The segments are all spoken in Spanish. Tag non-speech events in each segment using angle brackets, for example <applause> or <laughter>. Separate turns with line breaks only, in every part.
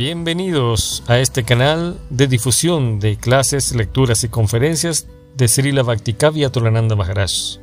Bienvenidos a este canal de difusión de clases, lecturas y conferencias de Srila Bhaktikavya Tolananda Maharaj.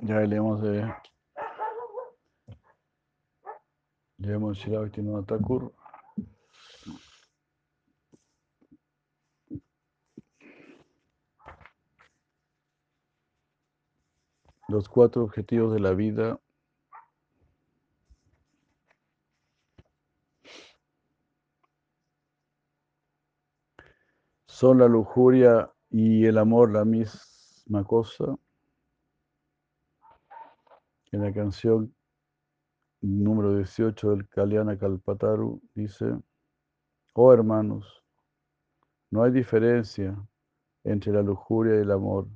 Ya leemos de leemos Srila Bhaktivinoda los cuatro objetivos de la vida son la lujuria y el amor la misma cosa. En la canción número 18 del Kalyana Kalpataru dice, oh hermanos, no hay diferencia entre la lujuria y el amor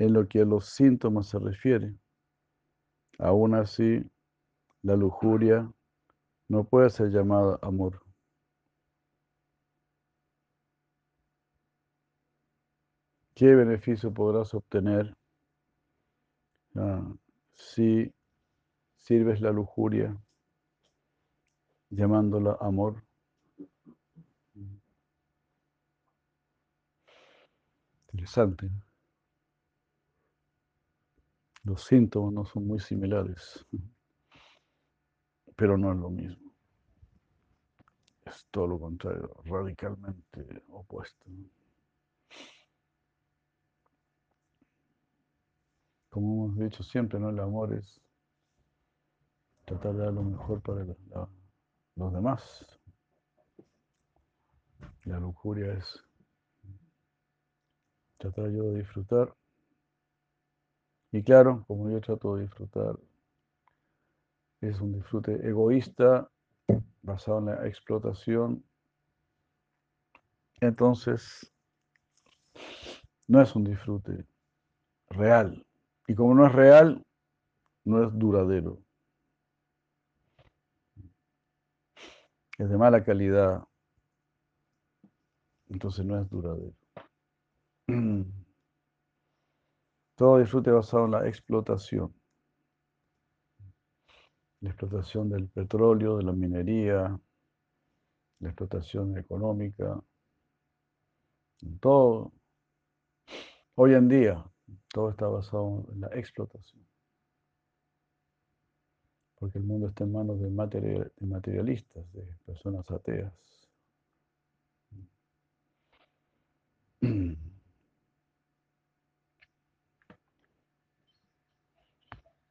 en lo que a los síntomas se refiere. Aún así, la lujuria no puede ser llamada amor. ¿Qué beneficio podrás obtener ah, si sirves la lujuria llamándola amor? Interesante. Los síntomas no son muy similares, pero no es lo mismo. Es todo lo contrario, radicalmente opuesto. Como hemos dicho siempre, ¿no? el amor es tratar de dar lo mejor para los demás. La lujuria es tratar yo de disfrutar y claro, como yo trato de disfrutar, es un disfrute egoísta basado en la explotación. Entonces, no es un disfrute real. Y como no es real, no es duradero. Es de mala calidad. Entonces no es duradero. <clears throat> Todo disfrute basado en la explotación. La explotación del petróleo, de la minería, la explotación económica, todo. Hoy en día, todo está basado en la explotación. Porque el mundo está en manos de, materialistas, de personas ateas.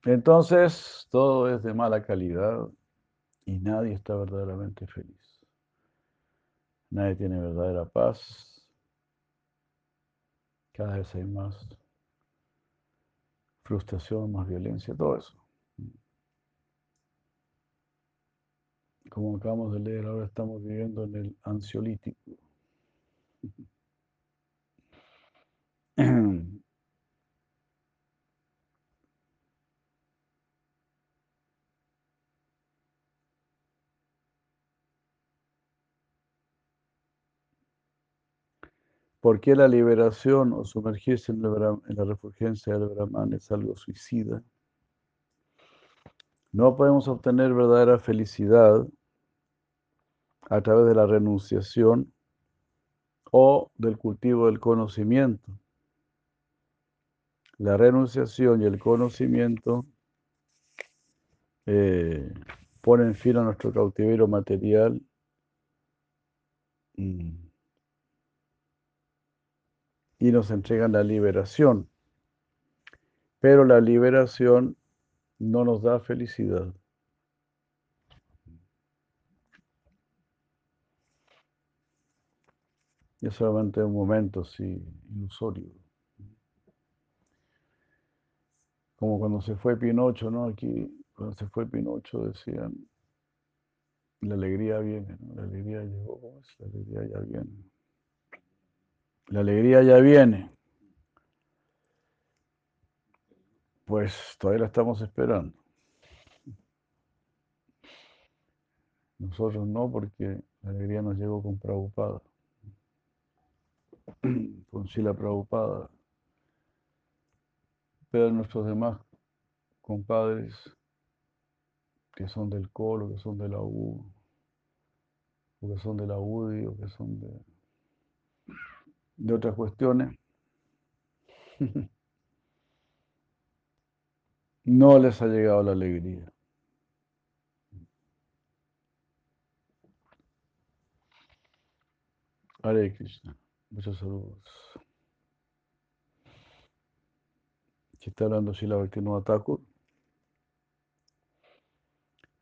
Entonces, todo es de mala calidad y nadie está verdaderamente feliz. Nadie tiene verdadera paz. Cada vez hay más frustración, más violencia, todo eso. Como acabamos de leer, ahora estamos viviendo en el ansiolítico. <clears throat> <clears throat> ¿Por qué la liberación o sumergirse en la, refulgencia del Brahman es algo suicida? No podemos obtener verdadera felicidad a través de la renunciación o del cultivo del conocimiento. La renunciación y el conocimiento eh, ponen fin a nuestro cautiverio material. Y nos entregan la liberación. Pero la liberación no nos da felicidad. Es solamente un momento así ilusorio. Como cuando se fue Pinocho, ¿no? Aquí, cuando se fue Pinocho decían, la alegría viene, ¿no? La alegría llegó, La alegría ya viene. La alegría ya viene. Pues todavía la estamos esperando. Nosotros no, porque la alegría nos llegó con Prabhupada. <clears throat> con Sila Prabhupada. Pero nuestros demás compadres que son del Colo, que son de la U, o que son de la UDI, o que son de, de otras cuestiones, <laughs> no les ha llegado la alegría. Hare Krishna. Muchos saludos. ¿Qué está hablando Sila Bhaktivinoda Thakur?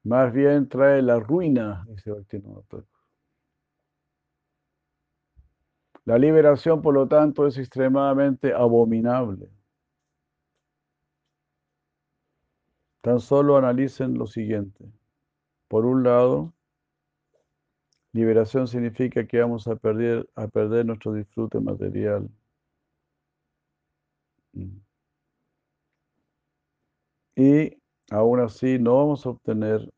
Más bien trae la ruina, dice Bhaktivinoda Thakur. La liberación, por lo tanto, es extremadamente abominable. Tan solo analicen lo siguiente. Por un lado, liberación significa que vamos a perder, a perder nuestro disfrute material. Y aún así no vamos a obtener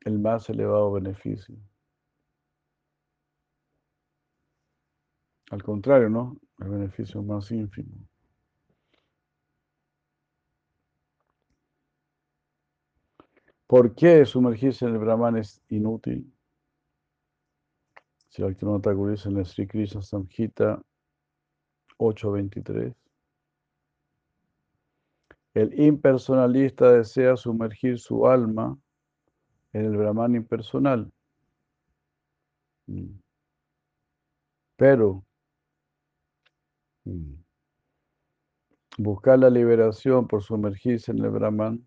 el más elevado beneficio. Al contrario, ¿no? El beneficio más ínfimo. ¿Por qué sumergirse en el Brahman es inútil? Si Bhaktivinoda dice en la Sri Krishna Samhita 8.23. El impersonalista desea sumergir su alma en el Brahman impersonal. Mm. Pero buscar la liberación por sumergirse en el Brahman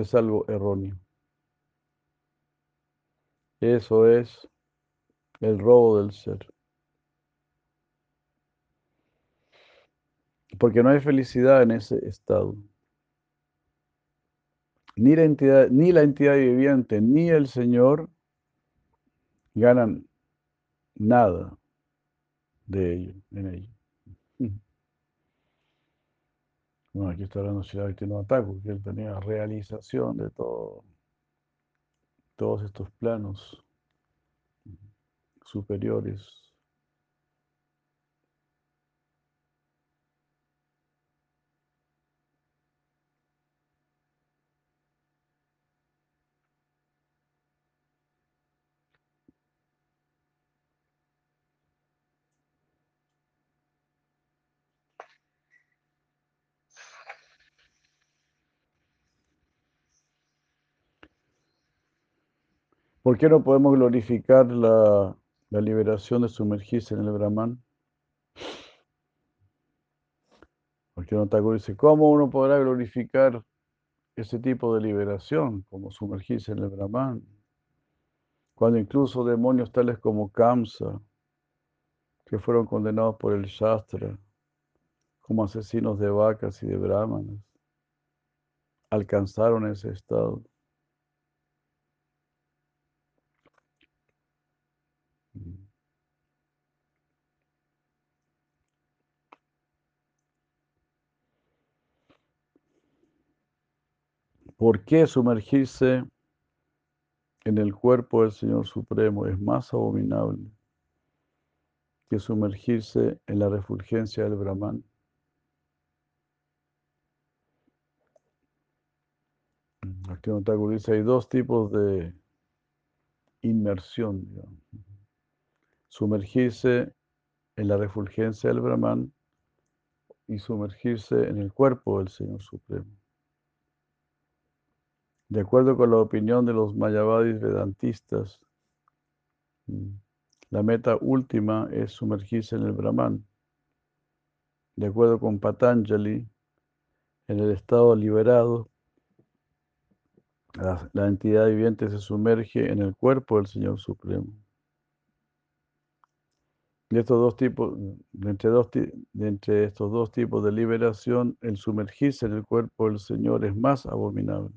es algo erróneo. Eso es el robo del ser. Porque no hay felicidad en ese estado. Ni la entidad, ni la entidad viviente, ni el Señor ganan nada de ello, en ello. Bueno, aquí está hablando no ataco, que él tenía realización de todo, todos estos planos superiores. ¿Por qué no podemos glorificar la, la liberación de sumergirse en el Brahman. Porque Thakur dice, ¿cómo uno podrá glorificar ese tipo de liberación, como sumergirse en el Brahman? Cuando incluso demonios tales como Kamsa, que fueron condenados por el Shastra, como asesinos de vacas y de brahmanas, alcanzaron ese estado. ¿Por qué sumergirse en el cuerpo del Señor Supremo es más abominable que sumergirse en la refulgencia del Brahman? Aquí Thakur dice, hay dos tipos de inmersión. Sumergirse en la refulgencia del Brahman y sumergirse en el cuerpo del Señor Supremo. De acuerdo con la opinión de los Mayavadis Vedantistas, mm, la meta última es sumergirse en el Brahman. De acuerdo con Patanjali, en el estado liberado, la, entidad viviente se sumerge en el cuerpo del Señor Supremo. De estos dos tipos, de entre estos dos tipos de liberación, el sumergirse en el cuerpo del Señor es más abominable.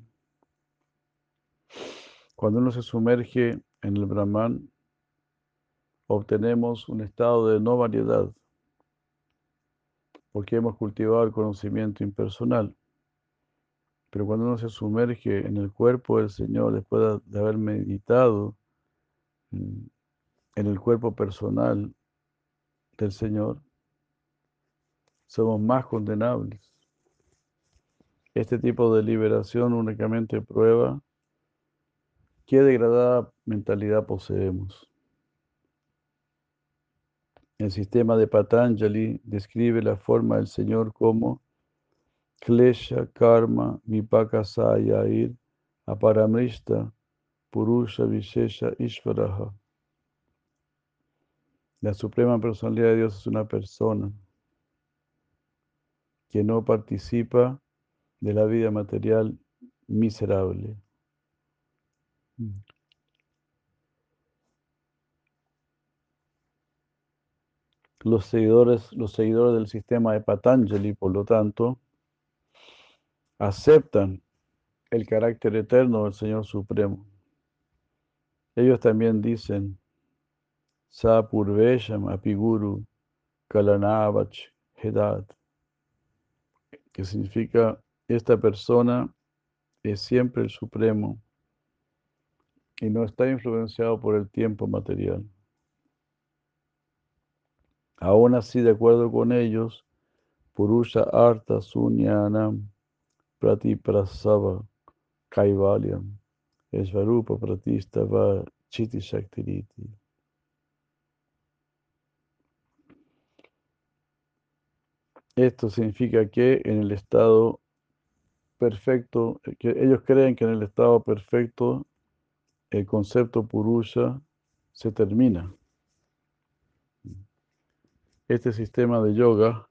Cuando uno se sumerge en el Brahman, obtenemos un estado de no variedad, porque hemos cultivado el conocimiento impersonal. Pero cuando uno se sumerge en el cuerpo del Señor, después de haber meditado mm, en el cuerpo personal del Señor, somos más condenables. Este tipo de liberación únicamente prueba qué degradada mentalidad poseemos. El sistema de Patanjali describe la forma del Señor como Klesha Karma Vipaka Sayair Aparamrishta Purusha Vishesha Ishvaraha. La Suprema Personalidad de Dios es una persona que no participa de la vida material miserable. Los seguidores, los seguidores del sistema de Patanjali, por lo tanto, aceptan el carácter eterno del Señor Supremo. Ellos también dicen, Sa Purvesham Apiguru Kalanavach Hedat, que significa esta persona es siempre el Supremo y no está influenciado por el tiempo material. Aún así, de acuerdo con ellos, Purusha Arta Sunyanam Pratiprasava Kaivalyam Esvarupa Pratistava Chiti Shaktiriti. Esto significa que en el estado perfecto, que ellos creen que en el estado perfecto el concepto purusha se termina. Este sistema de yoga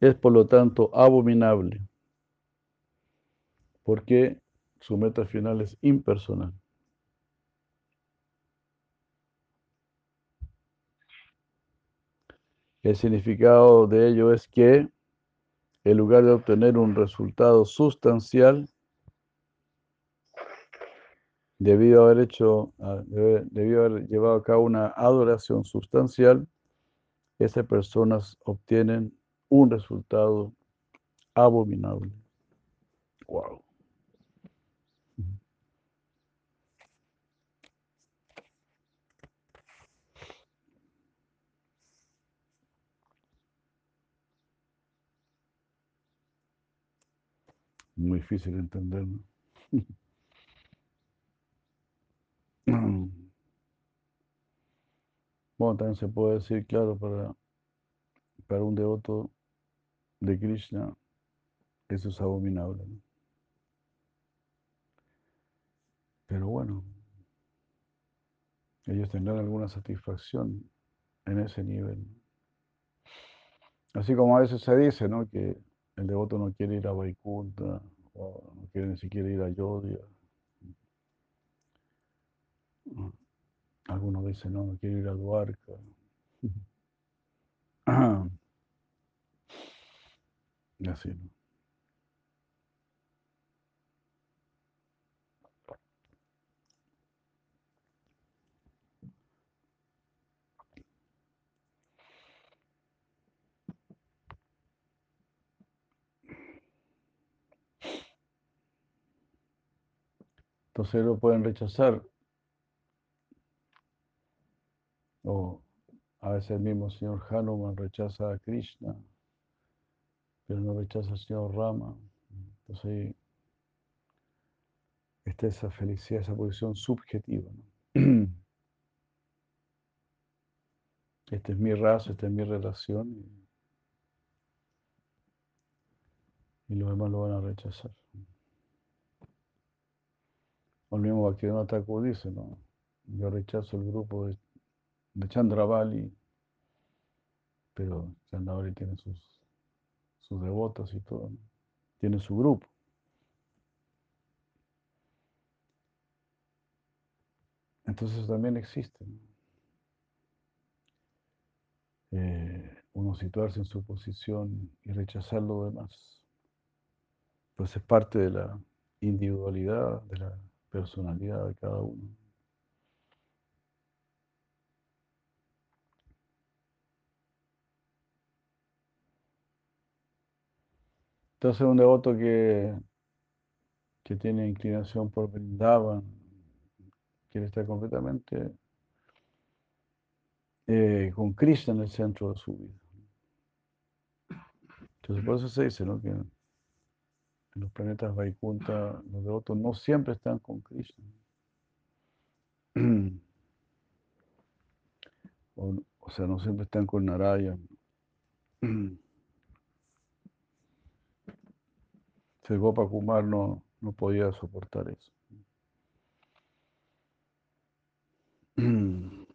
es por lo tanto abominable, porque su meta final es impersonal. El significado de ello es que en lugar de obtener un resultado sustancial, debido a haber hecho, debido a haber llevado a cabo una adoración sustancial, esas personas obtienen un resultado abominable. Wow. Muy difícil de entender, ¿no? <laughs> Bueno, también se puede decir, claro, para, para un devoto de Krishna, eso es abominable. Pero bueno, ellos tendrán alguna satisfacción en ese nivel. Así como a veces se dice, ¿no? Que el devoto no quiere ir a Vaikunta, o no quiere ni siquiera ir a Yodhya. Algunos dicen, no, no quiero ir a Duarca. <clears throat> Y así, ¿no? Entonces lo pueden rechazar. O a veces el mismo señor Hanuman rechaza a Krishna, pero no rechaza al señor Rama. Entonces está esa felicidad, esa posición subjetiva. ¿no? <clears throat> Esta es mi raza, esta es mi relación. Y los demás lo van a rechazar. O el mismo Bhaktivinoda Thakur dice, ¿no? Yo rechazo el grupo de, de Chandravali, pero Chandravali tiene sus, sus devotos y todo, ¿no? tiene su grupo. Entonces también existe. ¿no? Eh, uno situarse en su posición y rechazar lo demás. Pues es parte de la individualidad, de la personalidad de cada uno. Entonces un devoto que, que tiene inclinación por Vrindavan, quiere estar completamente eh, con Krishna en el centro de su vida. Entonces, por eso se dice ¿no? Los planetas Vaikunta los devotos no siempre están con Krishna. <clears throat> O, sea, no siempre están con Narayana. <clears throat> El Gopa Kumar no, no podía soportar eso. <clears throat>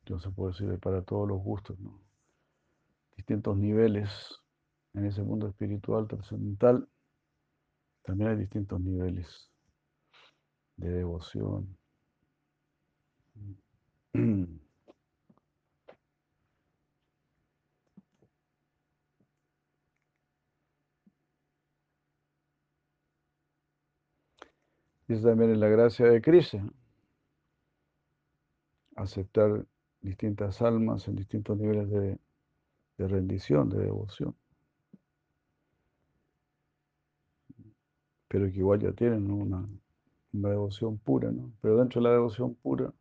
Entonces puede decir para todos los gustos, ¿no? Distintos niveles en ese mundo espiritual trascendental. También hay distintos niveles de devoción. <clears throat> Y también la gracia de Krishna. Aceptar distintas almas en distintos niveles de, rendición, de devoción. Pero que igual ya tienen una, devoción pura, ¿no? Pero dentro de la devoción pura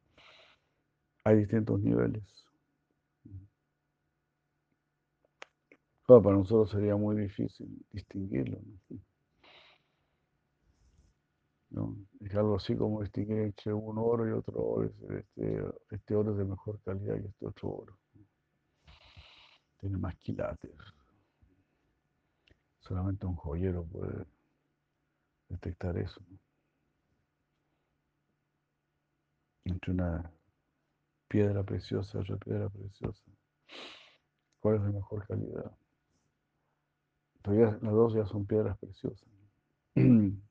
hay distintos niveles. para nosotros sería muy difícil distinguirlo. ¿no? Es algo así como distinguir entre un oro y otro oro. Este, este oro es de mejor calidad que este otro oro. Tiene más quilates. Solamente un joyero puede detectar eso. Entre una piedra preciosa y otra piedra preciosa. ¿Cuál es de mejor calidad? Todavía las dos ya son piedras preciosas. <clears throat>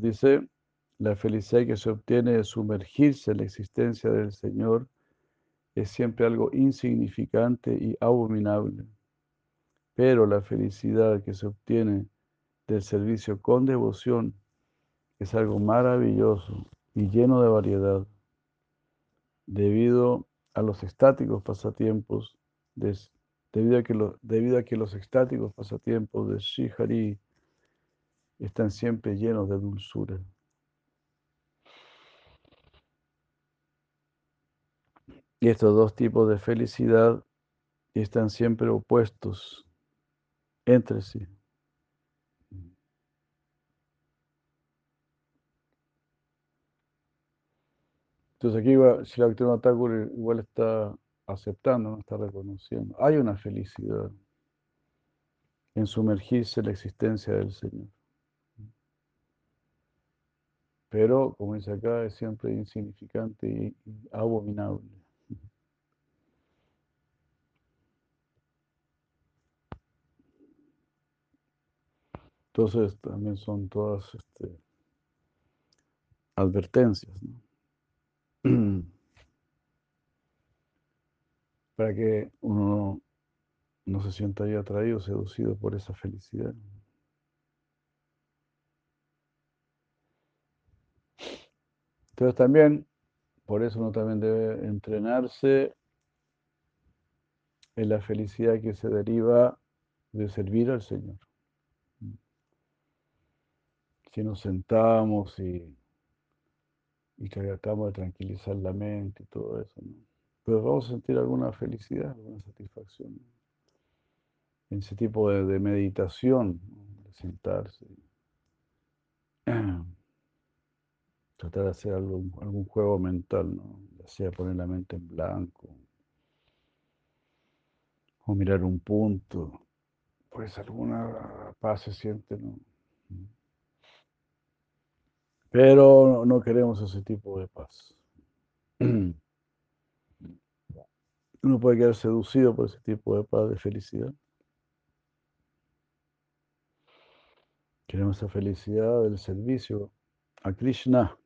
Dice, la felicidad que se obtiene de sumergirse en la existencia del Señor es siempre algo insignificante y abominable. Pero la felicidad que se obtiene del servicio con devoción es algo maravilloso y lleno de variedad, debido a los estáticos pasatiempos, debido, a que debido a que los estáticos pasatiempos de Shihari están siempre llenos de dulzura. Y estos dos tipos de felicidad están siempre opuestos entre sí. Entonces aquí si la Thakur igual está aceptando, no está reconociendo. Hay una felicidad en sumergirse en la existencia del Señor. Pero, como dice acá, es siempre insignificante y, abominable. Entonces también son todas este, advertencias, <clears throat> Para que uno no se sienta ahí atraído, seducido por esa felicidad. Entonces también, por eso uno también debe entrenarse en la felicidad que se deriva de servir al Señor. Si nos sentamos y, tratamos de tranquilizar la mente y todo eso, ¿no? pero vamos a sentir alguna felicidad, alguna satisfacción en ese tipo de, de meditación, de sentarse. <clears throat> tratar de hacer algún, juego mental, ¿no? ya sea poner la mente en blanco o mirar un punto, pues alguna paz se siente, ¿no? Pero no queremos ese tipo de paz. <clears throat> Uno puede quedar seducido por ese tipo de paz, de felicidad. Queremos esa felicidad del servicio a Krishna.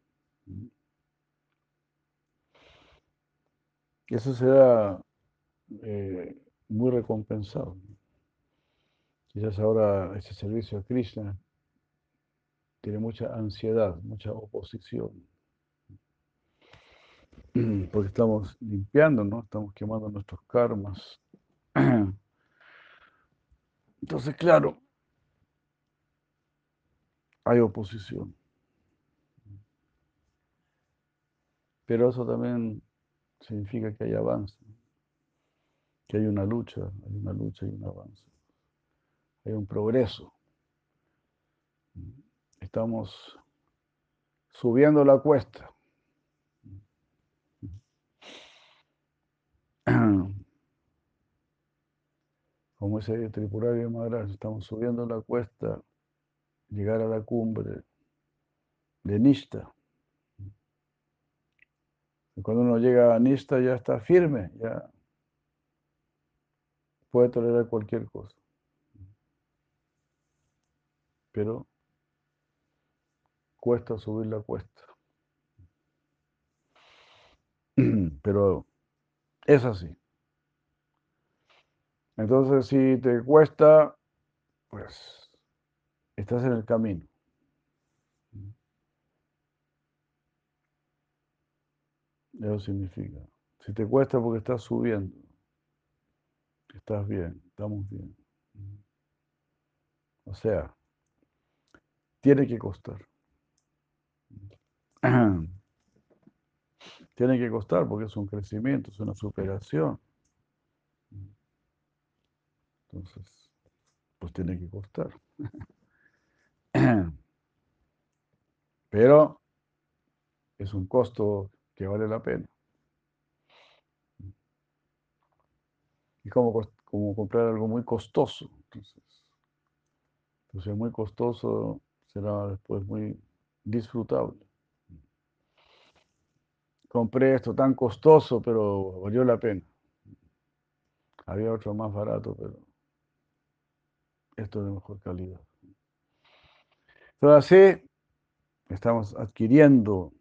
Eso será eh, muy recompensado. Quizás ahora ese servicio a Krishna tiene mucha ansiedad, mucha oposición. porque estamos limpiando, ¿no? Estamos quemando nuestros karmas. Entonces, claro, hay oposición. Pero eso también significa que hay avance, que hay una lucha, hay una lucha y un avance, hay un progreso. Estamos subiendo la cuesta. Como ese Tripurario Maharaj, estamos subiendo la cuesta, llegar a la cumbre de Nishta. Cuando uno llega a Nishta ya está firme, ya puede tolerar cualquier cosa. Pero cuesta subir la cuesta. <clears throat> Pero es así. Entonces, si te cuesta, pues estás en el camino. Eso significa. Si te cuesta porque estás subiendo, estás bien, estamos bien. O sea, tiene que costar. <clears throat> Tiene que costar porque es un crecimiento, es una superación. Entonces, pues tiene que costar. <clears throat> Pero es un costo que vale la pena. Y como, como comprar algo muy costoso. Entonces, entonces, muy costoso será después muy disfrutable. Compré esto tan costoso, pero valió la pena. Había otro más barato, pero esto es de mejor calidad. Entonces así estamos adquiriendo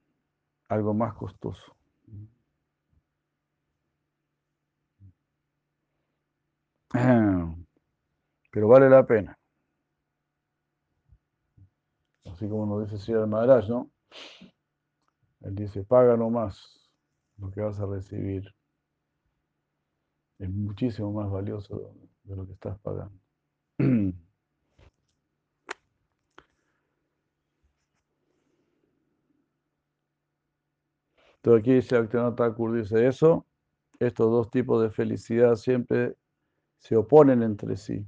algo más costoso. <clears throat> Pero vale la pena. Así como nos dice Sri Maharaj, ¿no? Él dice, paga nomás lo que vas a recibir. Es muchísimo más valioso de lo que estás pagando. <clears throat> Entonces aquí dice Thakur, dice eso, estos dos tipos de felicidad siempre se oponen entre sí.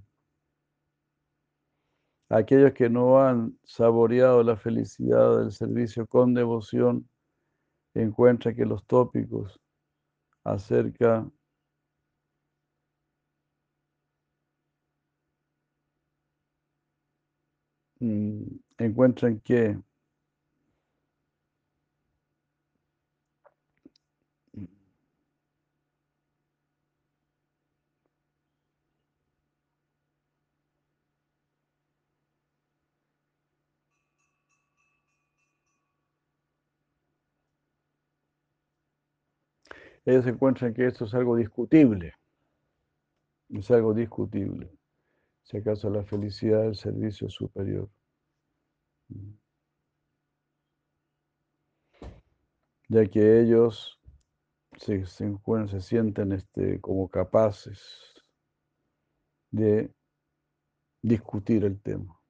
Aquellos que no han saboreado la felicidad del servicio con devoción encuentran que los tópicos acerca mm, encuentran que ellos encuentran que esto es algo discutible. Es algo discutible. Si acaso la felicidad del servicio superior. Ya que ellos se, se, sienten este, como capaces de discutir el tema.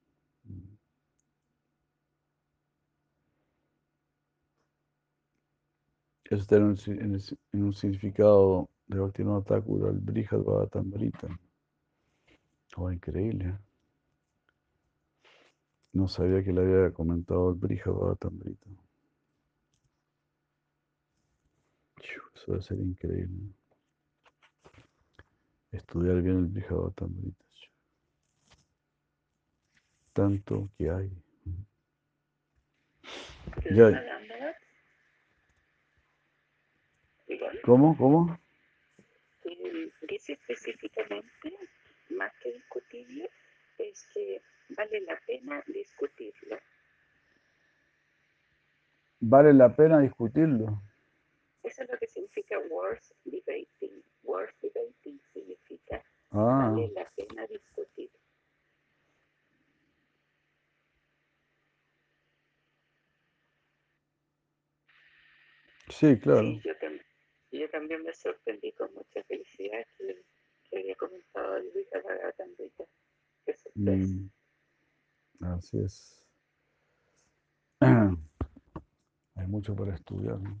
Eso está en un, en, en un significado de Bhaktivinoda Thakur, el Brihad Bhavatamrita. Oh, increíble. ¿eh? No sabía que le había comentado el Brihad Bhavatamrita. Eso debe ser increíble. Estudiar bien el Brihad Bhavatamrita. Tanto que hay. Ya. ¿Cómo? ¿Cómo?
Dice específicamente, más que discutible, es que vale la pena discutirlo.
Vale la pena discutirlo.
Eso es lo que significa worth debating. Worth debating significa
ah.
vale la pena discutir.
Sí, claro.
Sí, yo también sorprendí con mucha felicidad que, que había comentado Luis Bhagavatamrita. Qué sorpresa.
Mm, así es. <clears throat> Hay mucho para estudiar. ¿no?